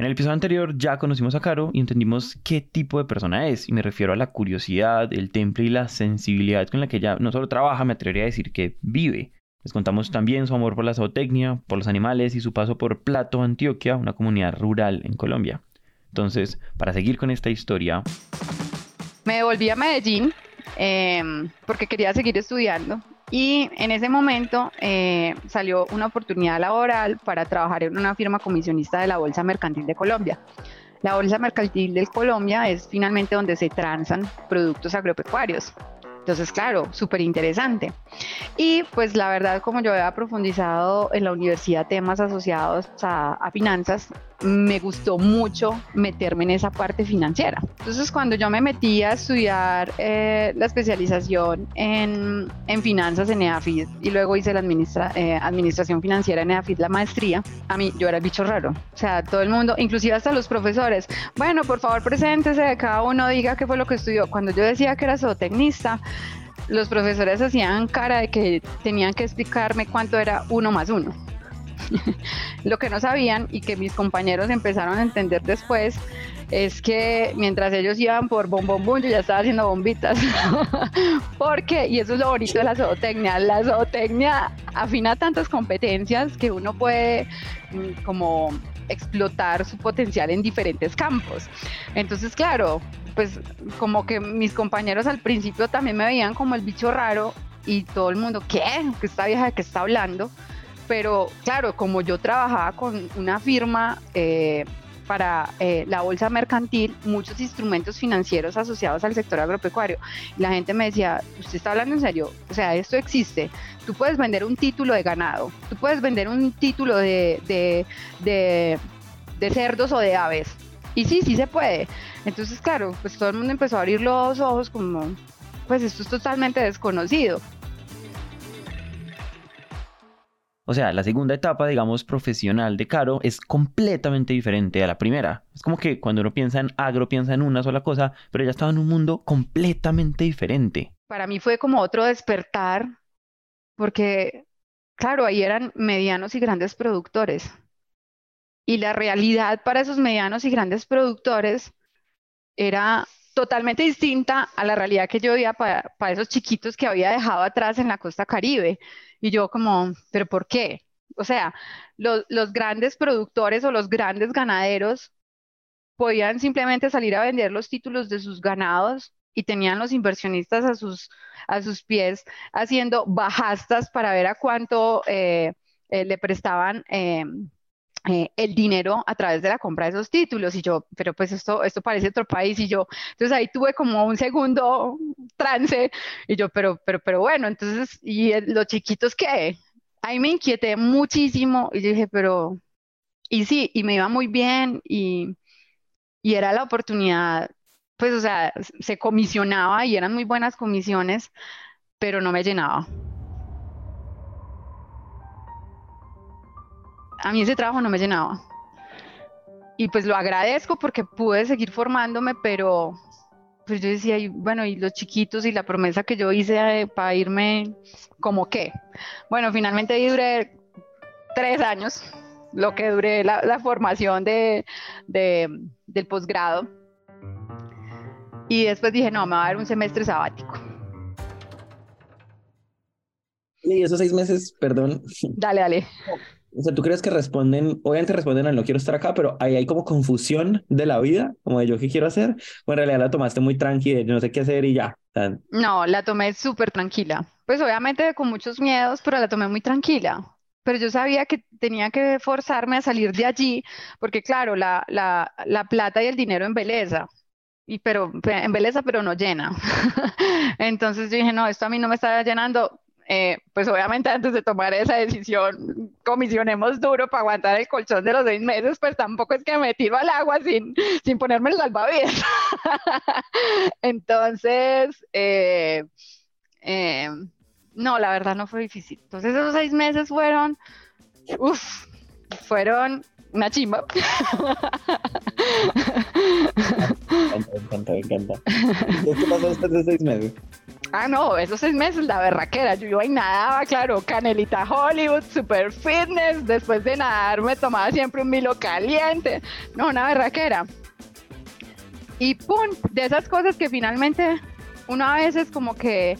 En el episodio anterior ya conocimos a Caro y entendimos qué tipo de persona es, y me refiero a la curiosidad, el temple y la sensibilidad con la que ella no solo trabaja, me atrevería a decir que vive. Les contamos también su amor por la zootecnia, por los animales y su paso por Plato, Antioquia, una comunidad rural en Colombia. Entonces, para seguir con esta historia... Me volví a Medellín em, porque quería seguir estudiando y en ese momento eh, salió una oportunidad laboral para trabajar en una firma comisionista de la Bolsa Mercantil de Colombia. La Bolsa Mercantil de Colombia es finalmente donde se transan productos agropecuarios. Entonces, claro, súper interesante. Y pues la verdad, como yo había profundizado en la universidad temas asociados a, finanzas, me gustó mucho meterme en esa parte financiera. Entonces, cuando yo me metí a estudiar eh, la especialización en, en, finanzas en EAFID y luego hice la administra, eh, administración financiera en EAFID, la maestría, a mí yo era el bicho raro. O sea, todo el mundo, inclusive hasta los profesores, bueno, por favor, preséntese, cada uno diga qué fue lo que estudió. Cuando yo decía que era zootecnista, los profesores hacían cara de que tenían que explicarme cuánto era uno más uno. Lo que no sabían y que mis compañeros empezaron a entender después es que mientras ellos iban por bom bom bom, yo ya estaba haciendo bombitas. Porque, y eso es lo bonito de la zootecnia, la zootecnia afina tantas competencias que uno puede mm, como explotar su potencial en diferentes campos. Entonces, claro, pues como que mis compañeros al principio también me veían como el bicho raro y todo el mundo, ¿qué? ¿Qué esta vieja de qué está hablando? Pero claro, como yo trabajaba con una firma eh, para eh, la bolsa mercantil, muchos instrumentos financieros asociados al sector agropecuario, la gente me decía, ¿usted está hablando en serio? O sea, esto existe. Tú puedes vender un título de ganado, tú puedes vender un título de, de, de cerdos o de aves y sí, sí se puede. Entonces, claro, pues todo el mundo empezó a abrir los ojos como, pues esto es totalmente desconocido. O sea, la segunda etapa, digamos, profesional de Caro es completamente diferente a la primera. Es como que cuando uno piensa en agro, piensa en una sola cosa, pero ella estaba en un mundo completamente diferente. Para mí fue como otro despertar, porque, claro, ahí eran medianos y grandes productores. Y la realidad para esos medianos y grandes productores era totalmente distinta a la realidad que yo veía para, esos chiquitos que había dejado atrás en la costa caribe. Y yo como, ¿pero por qué? O sea, los, los grandes productores o los grandes ganaderos podían simplemente salir a vender los títulos de sus ganados y tenían los inversionistas a sus, a sus pies haciendo bajastas para ver a cuánto eh, eh, le prestaban eh, eh, el dinero a través de la compra de esos títulos y yo, pero pues esto, esto parece otro país y yo, entonces ahí tuve como un segundo trance y yo, pero, pero, pero bueno, entonces, ¿y los chiquitos qué? Ahí me inquieté muchísimo y dije, pero, y sí, y me iba muy bien y, y era la oportunidad, pues o sea, se comisionaba y eran muy buenas comisiones, pero no me llenaba. A mí ese trabajo no me llenaba. Y pues lo agradezco porque pude seguir formándome, pero pues yo decía, bueno, y los chiquitos y la promesa que yo hice para irme, ¿como qué? Bueno, finalmente ahí duré tres años, lo que duré la, formación de, del posgrado. Y después dije, no, me va a dar un semestre sabático. Y esos seis meses, perdón. Dale, dale. O sea, ¿tú crees que responden, obviamente responden al no quiero estar acá, pero ahí hay como confusión de la vida, como de yo qué quiero hacer? O en realidad la tomaste muy tranquila, no sé qué hacer y ya. no, la tomé súper tranquila. Pues obviamente con muchos miedos, pero la tomé muy tranquila. Pero yo sabía que tenía que forzarme a salir de allí, porque claro, la, la, la plata y el dinero en belleza, y pero en belleza, pero no llena. Entonces yo dije, no, esto a mí no me está llenando, eh, pues obviamente antes de tomar esa decisión, comisionemos duro para aguantar el colchón de los seis meses, pues tampoco es que me tiro al agua sin, sin ponerme el salvavidas. Entonces, eh, eh, no, la verdad no fue difícil. Entonces esos seis meses fueron, uff, fueron una chimba. Me encanta, me encanta. ¿Qué pasó de seis meses? Ah, no, esos seis meses la berraquera. Yo iba y nadaba, claro, canelita Hollywood, super fitness. Después de nadar me tomaba siempre un milo caliente. No, una berraquera. Y pum, de esas cosas que finalmente uno a veces como que,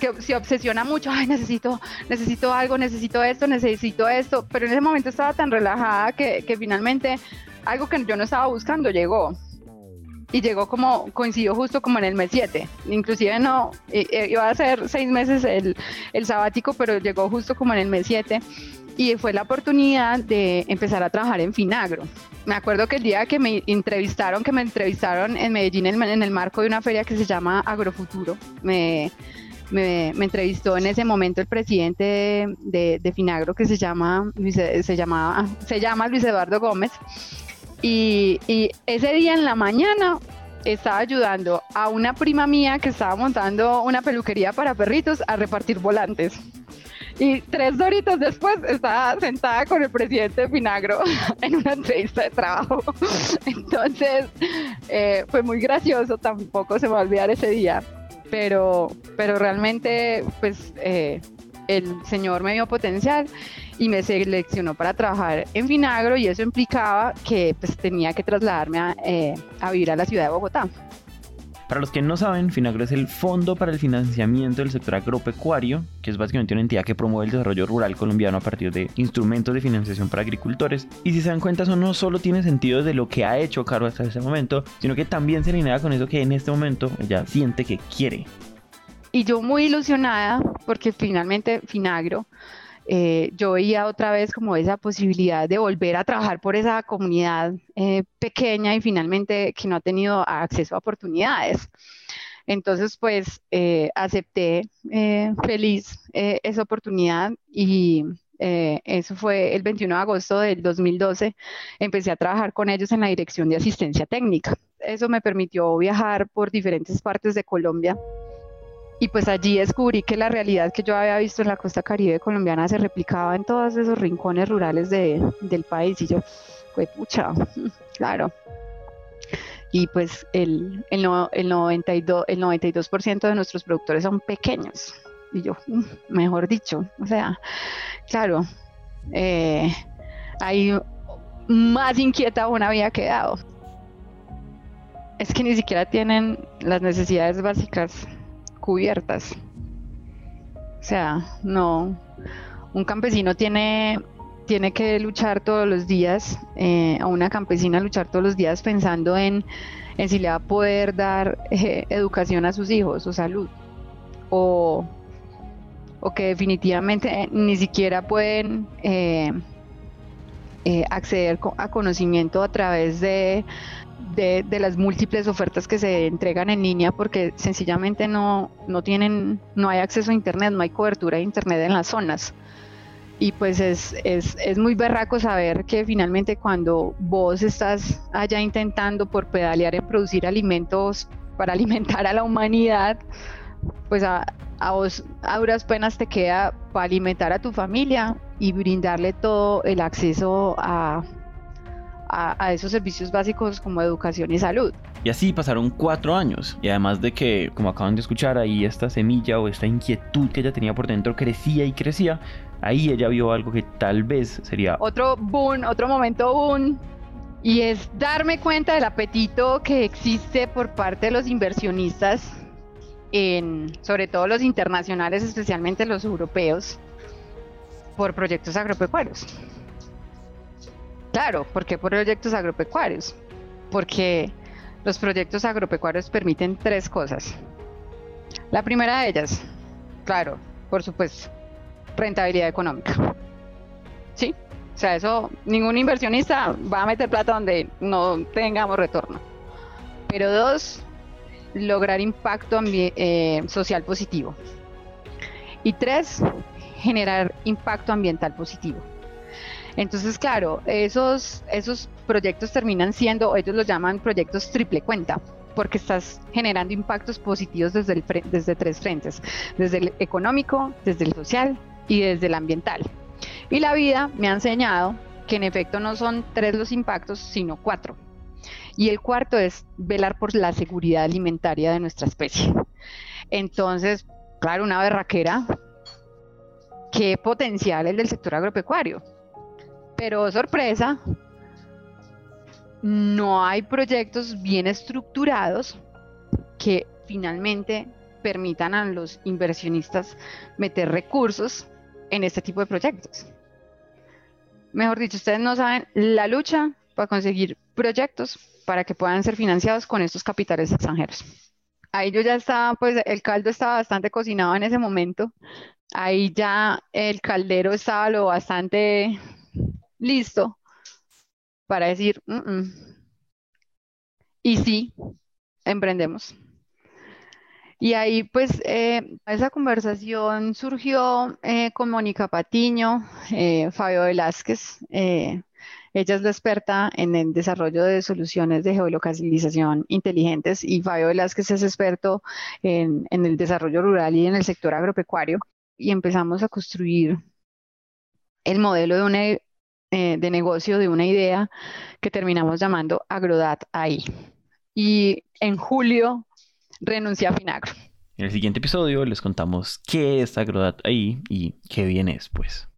que se obsesiona mucho, ay, necesito, necesito algo, necesito esto, necesito esto, pero en ese momento estaba tan relajada que finalmente algo que yo no estaba buscando llegó y llegó como, coincidió justo como en el mes 7. Inclusive no, iba a ser seis meses el, el sabático, pero llegó justo como en el mes 7 y fue la oportunidad de empezar a trabajar en Finagro. Me acuerdo que el día que me entrevistaron, que me entrevistaron en Medellín en, el marco de una feria que se llama Agrofuturo, me, me, entrevistó en ese momento el presidente de, de, Finagro que se llama, se, llamaba, se llama Luis Eduardo Gómez y, ese día en la mañana estaba ayudando a una prima mía que estaba montando una peluquería para perritos a repartir volantes. Y tres doritos después estaba sentada con el presidente de en una entrevista de trabajo. Entonces eh, fue muy gracioso, tampoco se me va a olvidar ese día. Pero, pero realmente, pues eh, el señor me dio potencial y me seleccionó para trabajar en Finagro y eso implicaba que pues, tenía que trasladarme a, eh, a vivir a la ciudad de Bogotá. Para los que no saben, Finagro es el Fondo para el Financiamiento del Sector Agropecuario, que es básicamente una entidad que promueve el desarrollo rural colombiano a partir de instrumentos de financiación para agricultores. Y si se dan cuenta, eso no solo tiene sentido de lo que ha hecho Caro hasta ese momento, sino que también se alinea con eso que en este momento ella siente que quiere. Y yo muy ilusionada porque finalmente Finagro eh, yo veía otra vez como esa posibilidad de volver a trabajar por esa comunidad eh, pequeña y finalmente que no ha tenido acceso a oportunidades. Entonces, pues eh, acepté feliz esa oportunidad y eso fue el 21 de agosto del 2012. Empecé a trabajar con ellos en la dirección de asistencia técnica. Eso me permitió viajar por diferentes partes de Colombia y pues allí descubrí que la realidad que yo había visto en la costa caribe colombiana se replicaba en todos esos rincones rurales del país y yo, fue pucha, claro. Y pues el, el, el 92%, el 92 de nuestros productores son pequeños. Y yo, mm, mejor dicho, o sea, claro, eh, ahí más inquieta aún había quedado. Es que ni siquiera tienen las necesidades básicas cubiertas. O sea, no, un campesino tiene, tiene que luchar todos los días, eh, a una campesina luchar todos los días pensando en, si le va a poder dar eh, educación a sus hijos o salud, o, que definitivamente ni siquiera pueden eh, acceder a conocimiento a través de de, las múltiples ofertas que se entregan en línea porque sencillamente no, no tienen, no hay acceso a internet, no hay cobertura de internet en las zonas. Y pues es, es, es muy berraco saber que finalmente cuando vos estás allá intentando por pedalear en producir alimentos para alimentar a la humanidad, pues a, a vos a duras penas te queda para alimentar a tu familia y brindarle todo el acceso a, a, esos servicios básicos como educación y salud. Y así pasaron cuatro años. Y además de que, como acaban de escuchar, ahí esta semilla o esta inquietud que ella tenía por dentro crecía y crecía, ahí ella vio algo que tal vez sería... Otro boom, otro momento boom. Y es darme cuenta del apetito que existe por parte de los inversionistas, en, sobre todo los internacionales, especialmente los europeos, por proyectos agropecuarios. Claro, ¿por qué proyectos agropecuarios? Porque los proyectos agropecuarios permiten tres cosas. La primera de ellas, claro, por supuesto, rentabilidad económica. ¿Sí? O sea, eso, ningún inversionista va a meter plata donde no tengamos retorno. Pero dos, lograr impacto eh, social positivo. Y tres, generar impacto ambiental positivo. Entonces, claro, esos, esos proyectos terminan siendo, ellos los llaman proyectos triple cuenta, porque estás generando impactos positivos desde, desde tres frentes, desde el económico, desde el social y desde el ambiental. Y la vida me ha enseñado que en efecto no son tres los impactos, sino cuatro. Y el cuarto es velar por la seguridad alimentaria de nuestra especie. Entonces, claro, una berraquera. Qué potencial el del sector agropecuario. Pero sorpresa, no hay proyectos bien estructurados que finalmente permitan a los inversionistas meter recursos en este tipo de proyectos. Mejor dicho, ustedes no saben la lucha para conseguir proyectos para que puedan ser financiados con estos capitales extranjeros. Ahí yo ya estaba, pues el caldo estaba bastante cocinado en ese momento. Ahí ya el caldero estaba lo bastante listo para decir, mm, mm". y sí, emprendemos. Y ahí pues eh, esa conversación surgió eh, con Mónica Patiño, eh, Fabio Velázquez. ella es la experta en el desarrollo de soluciones de geolocalización inteligentes y Fabio Velázquez es experto en, en el desarrollo rural y en el sector agropecuario. Y empezamos a construir el modelo de, una, de negocio de una idea que terminamos llamando Agrodat AI. Y en julio renuncié a Finagro. En el siguiente episodio les contamos qué es Agrodat ahí y qué viene después.